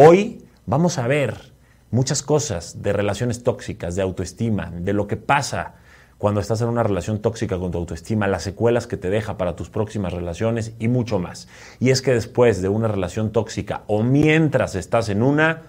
Hoy vamos a ver muchas cosas de relaciones tóxicas, de autoestima, de lo que pasa cuando estás en una relación tóxica con tu autoestima, las secuelas que te deja para tus próximas relaciones y mucho más. Y es que después de una relación tóxica o mientras estás en una,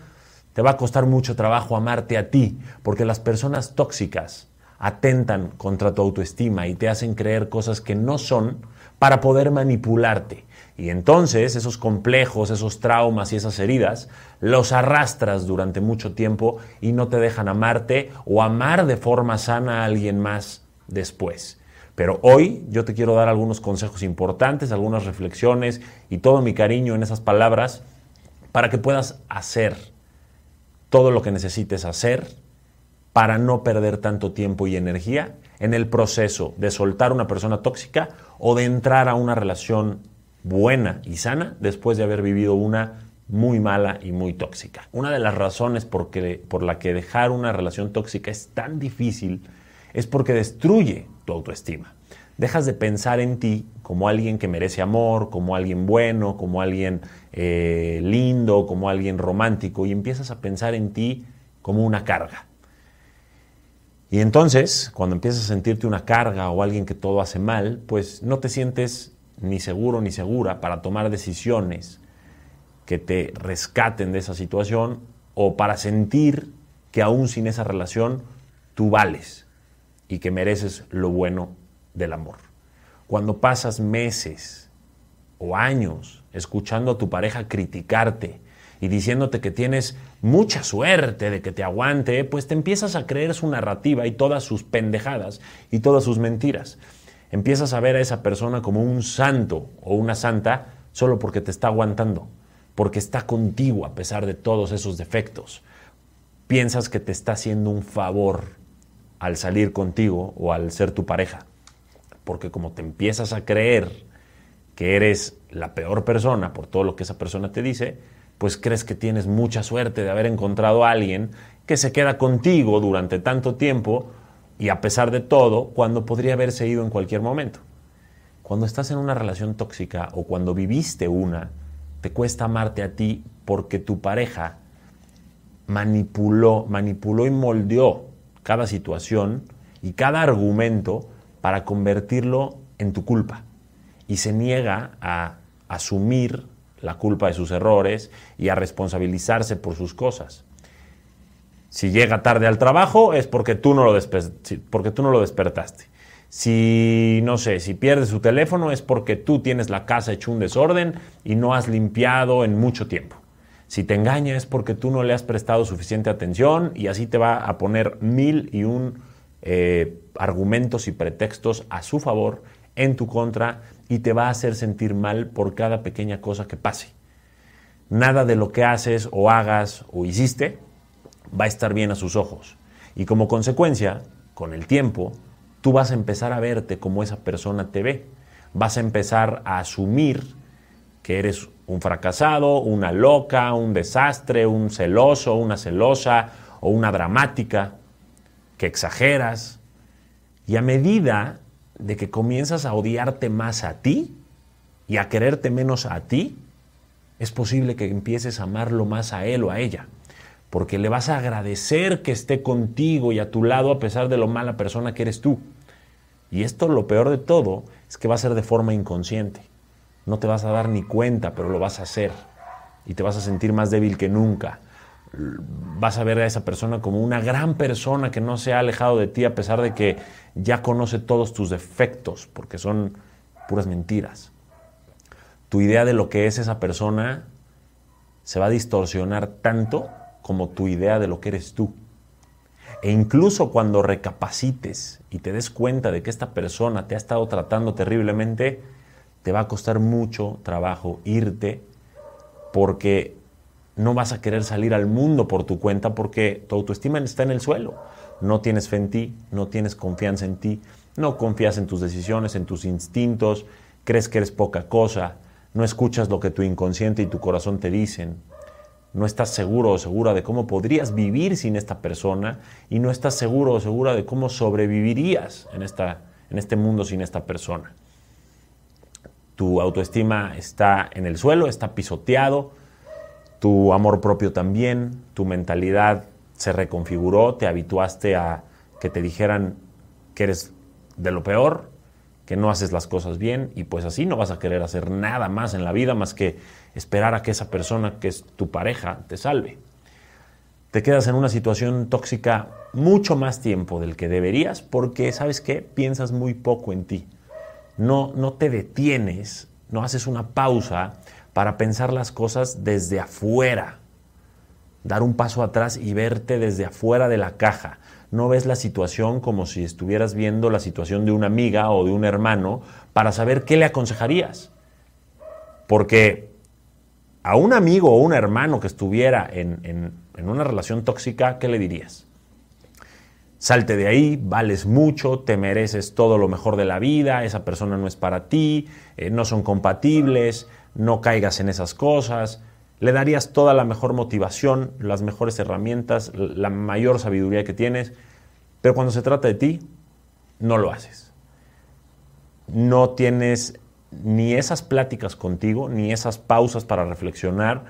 te va a costar mucho trabajo amarte a ti, porque las personas tóxicas atentan contra tu autoestima y te hacen creer cosas que no son para poder manipularte. Y entonces esos complejos, esos traumas y esas heridas los arrastras durante mucho tiempo y no te dejan amarte o amar de forma sana a alguien más después. Pero hoy yo te quiero dar algunos consejos importantes, algunas reflexiones y todo mi cariño en esas palabras para que puedas hacer todo lo que necesites hacer para no perder tanto tiempo y energía en el proceso de soltar una persona tóxica o de entrar a una relación buena y sana después de haber vivido una muy mala y muy tóxica. Una de las razones por, por la que dejar una relación tóxica es tan difícil es porque destruye tu autoestima. Dejas de pensar en ti como alguien que merece amor, como alguien bueno, como alguien eh, lindo, como alguien romántico y empiezas a pensar en ti como una carga. Y entonces, cuando empiezas a sentirte una carga o alguien que todo hace mal, pues no te sientes ni seguro ni segura para tomar decisiones que te rescaten de esa situación o para sentir que aún sin esa relación tú vales y que mereces lo bueno del amor. Cuando pasas meses o años escuchando a tu pareja criticarte y diciéndote que tienes mucha suerte de que te aguante, pues te empiezas a creer su narrativa y todas sus pendejadas y todas sus mentiras empiezas a ver a esa persona como un santo o una santa solo porque te está aguantando, porque está contigo a pesar de todos esos defectos. Piensas que te está haciendo un favor al salir contigo o al ser tu pareja, porque como te empiezas a creer que eres la peor persona por todo lo que esa persona te dice, pues crees que tienes mucha suerte de haber encontrado a alguien que se queda contigo durante tanto tiempo y a pesar de todo, cuando podría haberse ido en cualquier momento. Cuando estás en una relación tóxica o cuando viviste una, te cuesta amarte a ti porque tu pareja manipuló, manipuló y moldeó cada situación y cada argumento para convertirlo en tu culpa. Y se niega a asumir la culpa de sus errores y a responsabilizarse por sus cosas. Si llega tarde al trabajo es porque tú no lo, porque tú no lo despertaste. Si, no sé, si pierde su teléfono es porque tú tienes la casa hecho un desorden y no has limpiado en mucho tiempo. Si te engaña es porque tú no le has prestado suficiente atención y así te va a poner mil y un eh, argumentos y pretextos a su favor, en tu contra, y te va a hacer sentir mal por cada pequeña cosa que pase. Nada de lo que haces o hagas o hiciste va a estar bien a sus ojos. Y como consecuencia, con el tiempo, tú vas a empezar a verte como esa persona te ve. Vas a empezar a asumir que eres un fracasado, una loca, un desastre, un celoso, una celosa o una dramática, que exageras. Y a medida de que comienzas a odiarte más a ti y a quererte menos a ti, es posible que empieces a amarlo más a él o a ella porque le vas a agradecer que esté contigo y a tu lado a pesar de lo mala persona que eres tú. Y esto lo peor de todo es que va a ser de forma inconsciente. No te vas a dar ni cuenta, pero lo vas a hacer. Y te vas a sentir más débil que nunca. Vas a ver a esa persona como una gran persona que no se ha alejado de ti a pesar de que ya conoce todos tus defectos, porque son puras mentiras. Tu idea de lo que es esa persona se va a distorsionar tanto como tu idea de lo que eres tú. E incluso cuando recapacites y te des cuenta de que esta persona te ha estado tratando terriblemente, te va a costar mucho trabajo irte porque no vas a querer salir al mundo por tu cuenta porque tu autoestima está en el suelo. No tienes fe en ti, no tienes confianza en ti, no confías en tus decisiones, en tus instintos, crees que eres poca cosa, no escuchas lo que tu inconsciente y tu corazón te dicen, no estás seguro o segura de cómo podrías vivir sin esta persona y no estás seguro o segura de cómo sobrevivirías en, esta, en este mundo sin esta persona. Tu autoestima está en el suelo, está pisoteado tu amor propio también, tu mentalidad se reconfiguró, te habituaste a que te dijeran que eres de lo peor, que no haces las cosas bien y pues así no vas a querer hacer nada más en la vida más que esperar a que esa persona que es tu pareja te salve. Te quedas en una situación tóxica mucho más tiempo del que deberías porque, ¿sabes qué? Piensas muy poco en ti. No, no te detienes, no haces una pausa para pensar las cosas desde afuera, dar un paso atrás y verte desde afuera de la caja no ves la situación como si estuvieras viendo la situación de una amiga o de un hermano para saber qué le aconsejarías. Porque a un amigo o un hermano que estuviera en, una relación tóxica, ¿qué le dirías? Salte de ahí, vales mucho, te mereces todo lo mejor de la vida, esa persona no es para ti, eh, no son compatibles, no caigas en esas cosas. Le darías toda la mejor motivación, las mejores herramientas, la mayor sabiduría que tienes, pero cuando se trata de ti, no lo haces. No tienes ni esas pláticas contigo, ni esas pausas para reflexionar,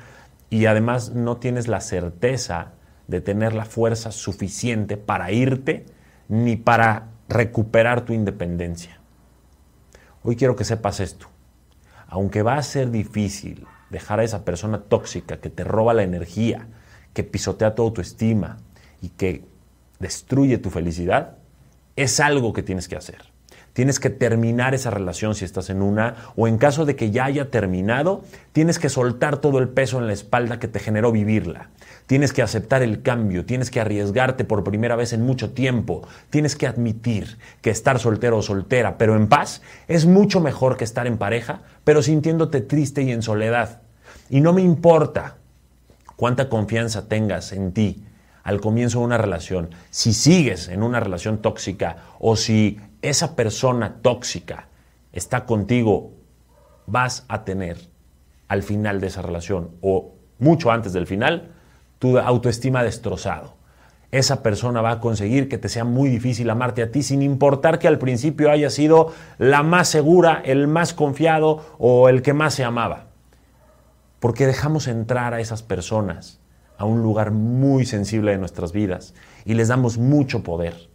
y además no tienes la certeza de tener la fuerza suficiente para irte ni para recuperar tu independencia. Hoy quiero que sepas esto. Aunque va a ser difícil, dejar a esa persona tóxica que te roba la energía, que pisotea tu autoestima y que destruye tu felicidad, es algo que tienes que hacer. Tienes que terminar esa relación si estás en una, o en caso de que ya haya terminado, tienes que soltar todo el peso en la espalda que te generó vivirla. Tienes que aceptar el cambio, tienes que arriesgarte por primera vez en mucho tiempo, tienes que admitir que estar soltero o soltera, pero en paz, es mucho mejor que estar en pareja, pero sintiéndote triste y en soledad. Y no me importa cuánta confianza tengas en ti al comienzo de una relación, si sigues en una relación tóxica o si esa persona tóxica está contigo, vas a tener al final de esa relación o mucho antes del final tu autoestima destrozado. Esa persona va a conseguir que te sea muy difícil amarte a ti sin importar que al principio haya sido la más segura, el más confiado o el que más se amaba. Porque dejamos entrar a esas personas a un lugar muy sensible de nuestras vidas y les damos mucho poder.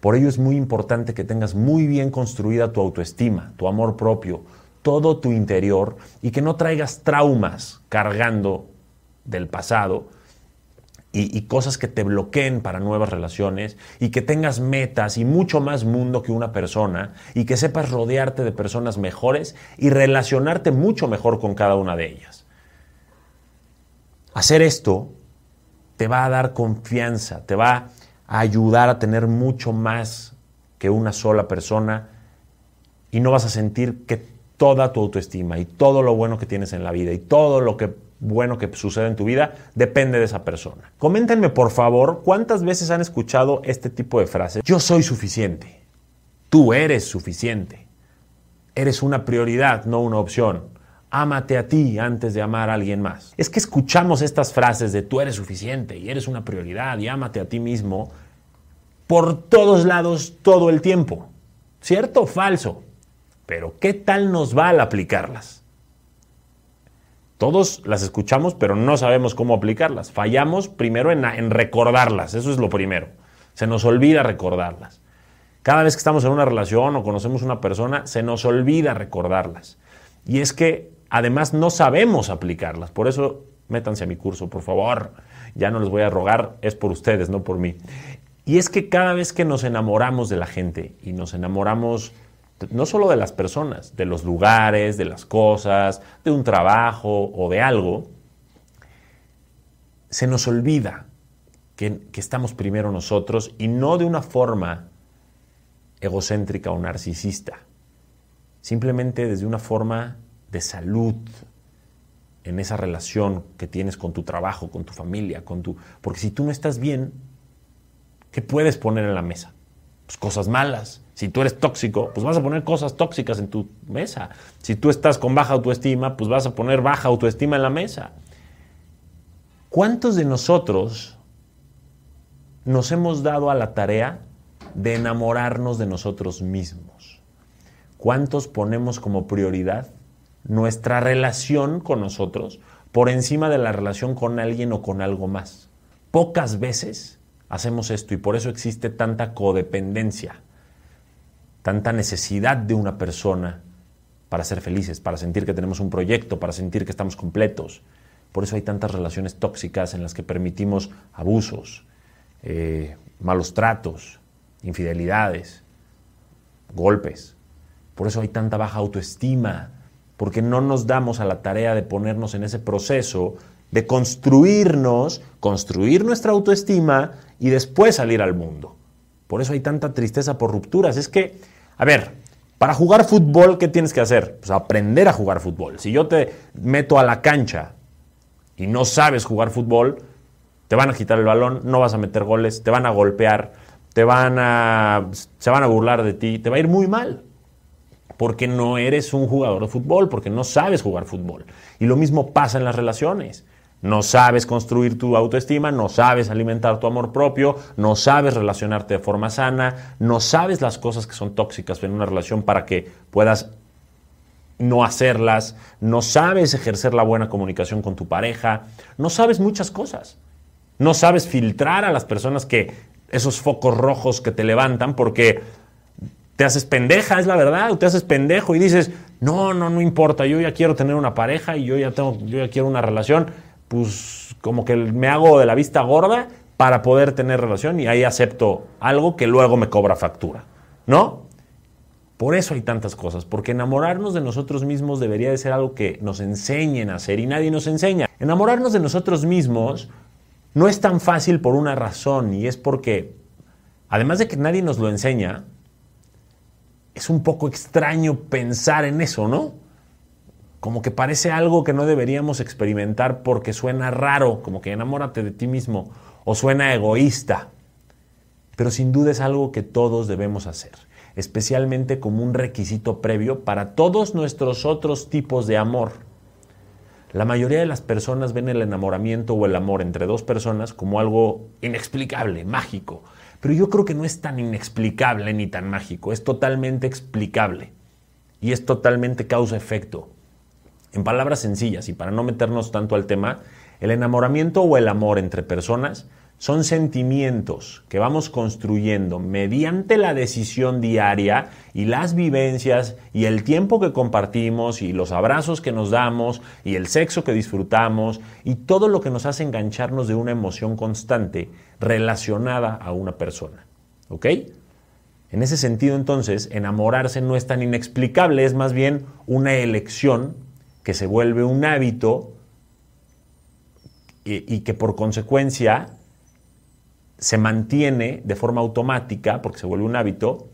Por ello es muy importante que tengas muy bien construida tu autoestima, tu amor propio, todo tu interior y que no traigas traumas cargando del pasado y, cosas que te bloqueen para nuevas relaciones y que tengas metas y mucho más mundo que una persona y que sepas rodearte de personas mejores y relacionarte mucho mejor con cada una de ellas. Hacer esto te va a dar confianza, te va a ayudar a tener mucho más que una sola persona y no vas a sentir que toda tu autoestima y todo lo bueno que tienes en la vida y todo lo que bueno que sucede en tu vida depende de esa persona. Coméntenme por favor cuántas veces han escuchado este tipo de frases. Yo soy suficiente. Tú eres suficiente. Eres una prioridad, no una opción. Ámate a ti antes de amar a alguien más. Es que escuchamos estas frases de tú eres suficiente y eres una prioridad y ámate a ti mismo por todos lados todo el tiempo. ¿Cierto o falso? Pero ¿qué tal nos va al aplicarlas? Todos las escuchamos, pero no sabemos cómo aplicarlas. Fallamos primero en, recordarlas, eso es lo primero. Se nos olvida recordarlas. Cada vez que estamos en una relación o conocemos una persona, se nos olvida recordarlas. Y es que además no sabemos aplicarlas. Por eso métanse a mi curso, por favor. Ya no les voy a rogar, es por ustedes, no por mí. Y es que cada vez que nos enamoramos de la gente y nos enamoramos no solo de las personas, de los lugares, de las cosas, de un trabajo o de algo, se nos olvida que, estamos primero nosotros y no de una forma egocéntrica o narcisista, simplemente desde una forma de salud en esa relación que tienes con tu trabajo, con tu familia, con tu... Porque si tú no estás bien, ¿qué puedes poner en la mesa? Pues cosas malas, si tú eres tóxico, pues vas a poner cosas tóxicas en tu mesa. Si tú estás con baja autoestima, pues vas a poner baja autoestima en la mesa. ¿Cuántos de nosotros nos hemos dado a la tarea de enamorarnos de nosotros mismos? ¿Cuántos ponemos como prioridad nuestra relación con nosotros por encima de la relación con alguien o con algo más. Pocas veces hacemos esto y por eso existe tanta codependencia, tanta necesidad de una persona para ser felices, para sentir que tenemos un proyecto, para sentir que estamos completos. Por eso hay tantas relaciones tóxicas en las que permitimos abusos, eh, malos tratos, infidelidades, golpes. Por eso hay tanta baja autoestima, porque no nos damos a la tarea de ponernos en ese proceso de construirnos, construir nuestra autoestima y después salir al mundo. Por eso hay tanta tristeza por rupturas. Es que, a ver, para jugar fútbol, ¿qué tienes que hacer? Pues aprender a jugar fútbol. Si yo te meto a la cancha y no sabes jugar fútbol, te van a quitar el balón, no vas a meter goles, te van a golpear, te van a, se van a burlar de ti, te va a ir muy mal. Porque no eres un jugador de fútbol, porque no sabes jugar fútbol. Y lo mismo pasa en las relaciones. No sabes construir tu autoestima, no sabes alimentar tu amor propio, no sabes relacionarte de forma sana, no sabes las cosas que son tóxicas en una relación para que puedas no hacerlas, no sabes ejercer la buena comunicación con tu pareja, no sabes muchas cosas. No sabes filtrar a las personas que esos focos rojos que te levantan porque te haces pendeja, es la verdad, o te haces pendejo y dices, "No, no, no importa, yo ya quiero tener una pareja y yo ya tengo yo ya quiero una relación." pues como que me hago de la vista gorda para poder tener relación y ahí acepto algo que luego me cobra factura, ¿no? Por eso hay tantas cosas, porque enamorarnos de nosotros mismos debería de ser algo que nos enseñen a hacer y nadie nos enseña. Enamorarnos de nosotros mismos no es tan fácil por una razón y es porque, además de que nadie nos lo enseña, es un poco extraño pensar en eso, ¿no? como que parece algo que no deberíamos experimentar porque suena raro, como que enamórate de ti mismo, o suena egoísta. Pero sin duda es algo que todos debemos hacer, especialmente como un requisito previo para todos nuestros otros tipos de amor. La mayoría de las personas ven el enamoramiento o el amor entre dos personas como algo inexplicable, mágico. Pero yo creo que no es tan inexplicable ni tan mágico, es totalmente explicable y es totalmente causa-efecto. En palabras sencillas y para no meternos tanto al tema, el enamoramiento o el amor entre personas son sentimientos que vamos construyendo mediante la decisión diaria y las vivencias y el tiempo que compartimos y los abrazos que nos damos y el sexo que disfrutamos y todo lo que nos hace engancharnos de una emoción constante relacionada a una persona. ¿Ok? En ese sentido entonces, enamorarse no es tan inexplicable, es más bien una elección que se vuelve un hábito y, que por consecuencia se mantiene de forma automática, porque se vuelve un hábito,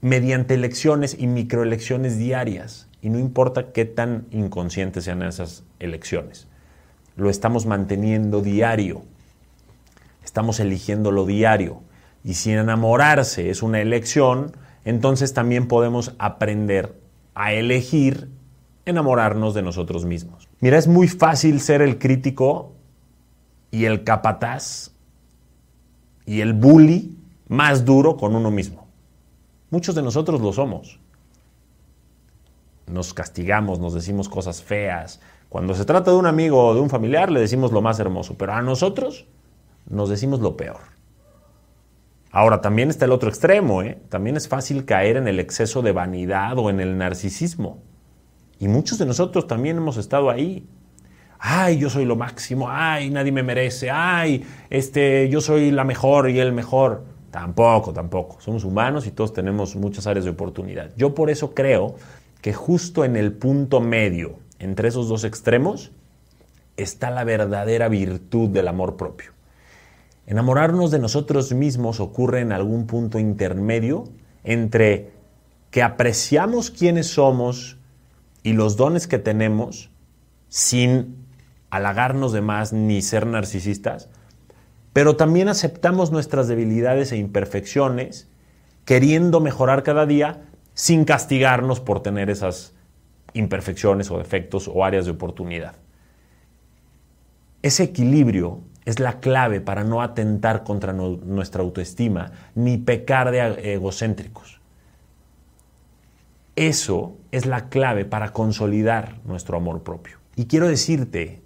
mediante elecciones y microelecciones diarias. Y no importa qué tan inconscientes sean esas elecciones. Lo estamos manteniendo diario. Estamos eligiéndolo diario. Y si enamorarse es una elección, entonces también podemos aprender a elegir enamorarnos de nosotros mismos. Mira, es muy fácil ser el crítico y el capataz y el bully más duro con uno mismo. Muchos de nosotros lo somos. Nos castigamos, nos decimos cosas feas. Cuando se trata de un amigo o de un familiar le decimos lo más hermoso, pero a nosotros nos decimos lo peor. Ahora, también está el otro extremo, ¿eh? También es fácil caer en el exceso de vanidad o en el narcisismo. Y muchos de nosotros también hemos estado ahí. Ay, yo soy lo máximo, ay, nadie me merece, ay, este, yo soy la mejor y el mejor. Tampoco, tampoco. Somos humanos y todos tenemos muchas áreas de oportunidad. Yo por eso creo que justo en el punto medio, entre esos dos extremos, está la verdadera virtud del amor propio. Enamorarnos de nosotros mismos ocurre en algún punto intermedio entre que apreciamos quiénes somos, y los dones que tenemos sin halagarnos de más ni ser narcisistas, pero también aceptamos nuestras debilidades e imperfecciones, queriendo mejorar cada día sin castigarnos por tener esas imperfecciones o defectos o áreas de oportunidad. Ese equilibrio es la clave para no atentar contra nuestra autoestima ni pecar de egocéntricos. Eso es la clave para consolidar nuestro amor propio. Y quiero decirte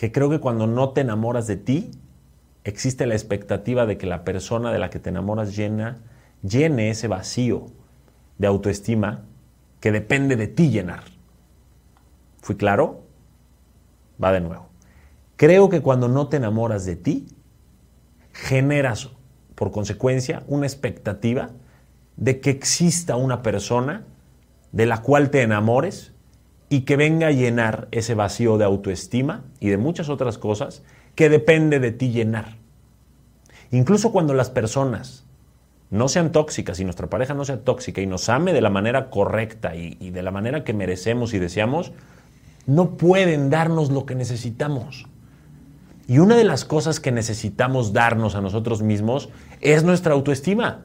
que creo que cuando no te enamoras de ti, existe la expectativa de que la persona de la que te enamoras llena, llene ese vacío de autoestima que depende de ti llenar. ¿Fui claro? Va de nuevo. Creo que cuando no te enamoras de ti, generas por consecuencia una expectativa de que exista una persona de la cual te enamores y que venga a llenar ese vacío de autoestima y de muchas otras cosas que depende de ti llenar. Incluso cuando las personas no sean tóxicas y nuestra pareja no sea tóxica y nos ame de la manera correcta y, y de la manera que merecemos y deseamos, no pueden darnos lo que necesitamos. Y una de las cosas que necesitamos darnos a nosotros mismos es nuestra autoestima.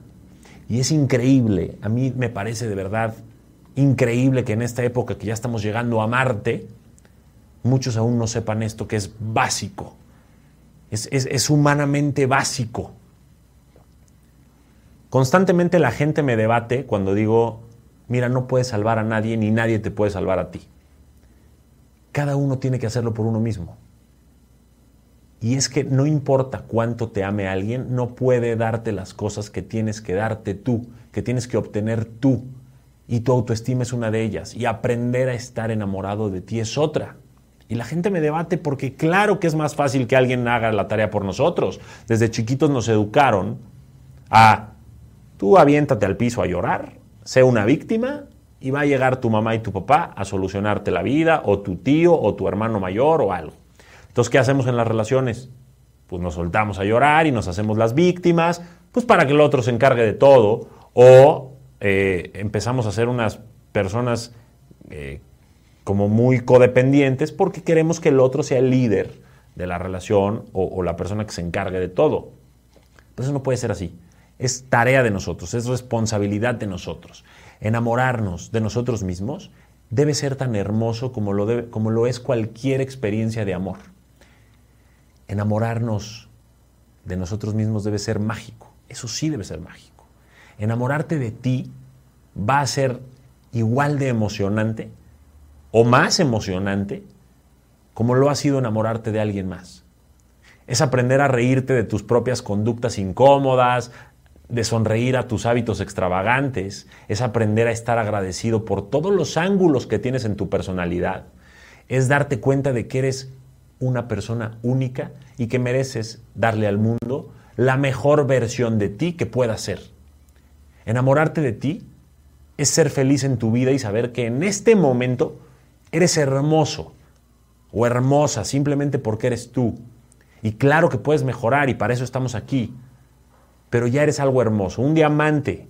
Y es increíble, a mí me parece de verdad increíble que en esta época que ya estamos llegando a Marte, muchos aún no sepan esto que es básico, es, es humanamente básico. Constantemente la gente me debate cuando digo, mira, no puedes salvar a nadie ni nadie te puede salvar a ti. Cada uno tiene que hacerlo por uno mismo. Y es que no importa cuánto te ame alguien, no puede darte las cosas que tienes que darte tú, que tienes que obtener tú. Y tu autoestima es una de ellas. Y aprender a estar enamorado de ti es otra. Y la gente me debate porque claro que es más fácil que alguien haga la tarea por nosotros. Desde chiquitos nos educaron a tú aviéntate al piso a llorar, sé una víctima y va a llegar tu mamá y tu papá a solucionarte la vida, o tu tío, o tu hermano mayor, o algo. Entonces, ¿qué hacemos en las relaciones? Pues nos soltamos a llorar y nos hacemos las víctimas, pues para que el otro se encargue de todo, o eh, empezamos a ser unas personas eh, como muy codependientes porque queremos que el otro sea el líder de la relación o, la persona que se encargue de todo. Pues eso no puede ser así. Es tarea de nosotros, es responsabilidad de nosotros. Enamorarnos de nosotros mismos debe ser tan hermoso como lo, como lo es cualquier experiencia de amor. Enamorarnos de nosotros mismos debe ser mágico, eso sí debe ser mágico. Enamorarte de ti va a ser igual de emocionante o más emocionante como lo ha sido enamorarte de alguien más. Es aprender a reírte de tus propias conductas incómodas, de sonreír a tus hábitos extravagantes, es aprender a estar agradecido por todos los ángulos que tienes en tu personalidad, es darte cuenta de que eres una persona única y que mereces darle al mundo la mejor versión de ti que pueda ser. Enamorarte de ti es ser feliz en tu vida y saber que en este momento eres hermoso o hermosa simplemente porque eres tú. Y claro que puedes mejorar y para eso estamos aquí pero ya eres algo hermoso. Un diamante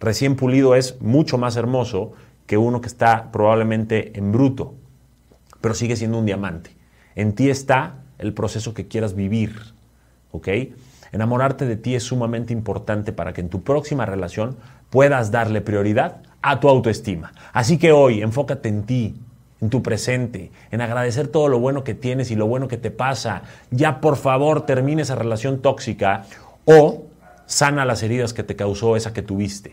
recién pulido es mucho más hermoso que uno que está probablemente en bruto, pero sigue siendo un diamante. En ti está el proceso que quieras vivir, ¿ok? Enamorarte de ti es sumamente importante para que en tu próxima relación puedas darle prioridad a tu autoestima. Así que hoy enfócate en ti, en tu presente, en agradecer todo lo bueno que tienes y lo bueno que te pasa. Ya por favor termine esa relación tóxica o sana las heridas que te causó esa que tuviste.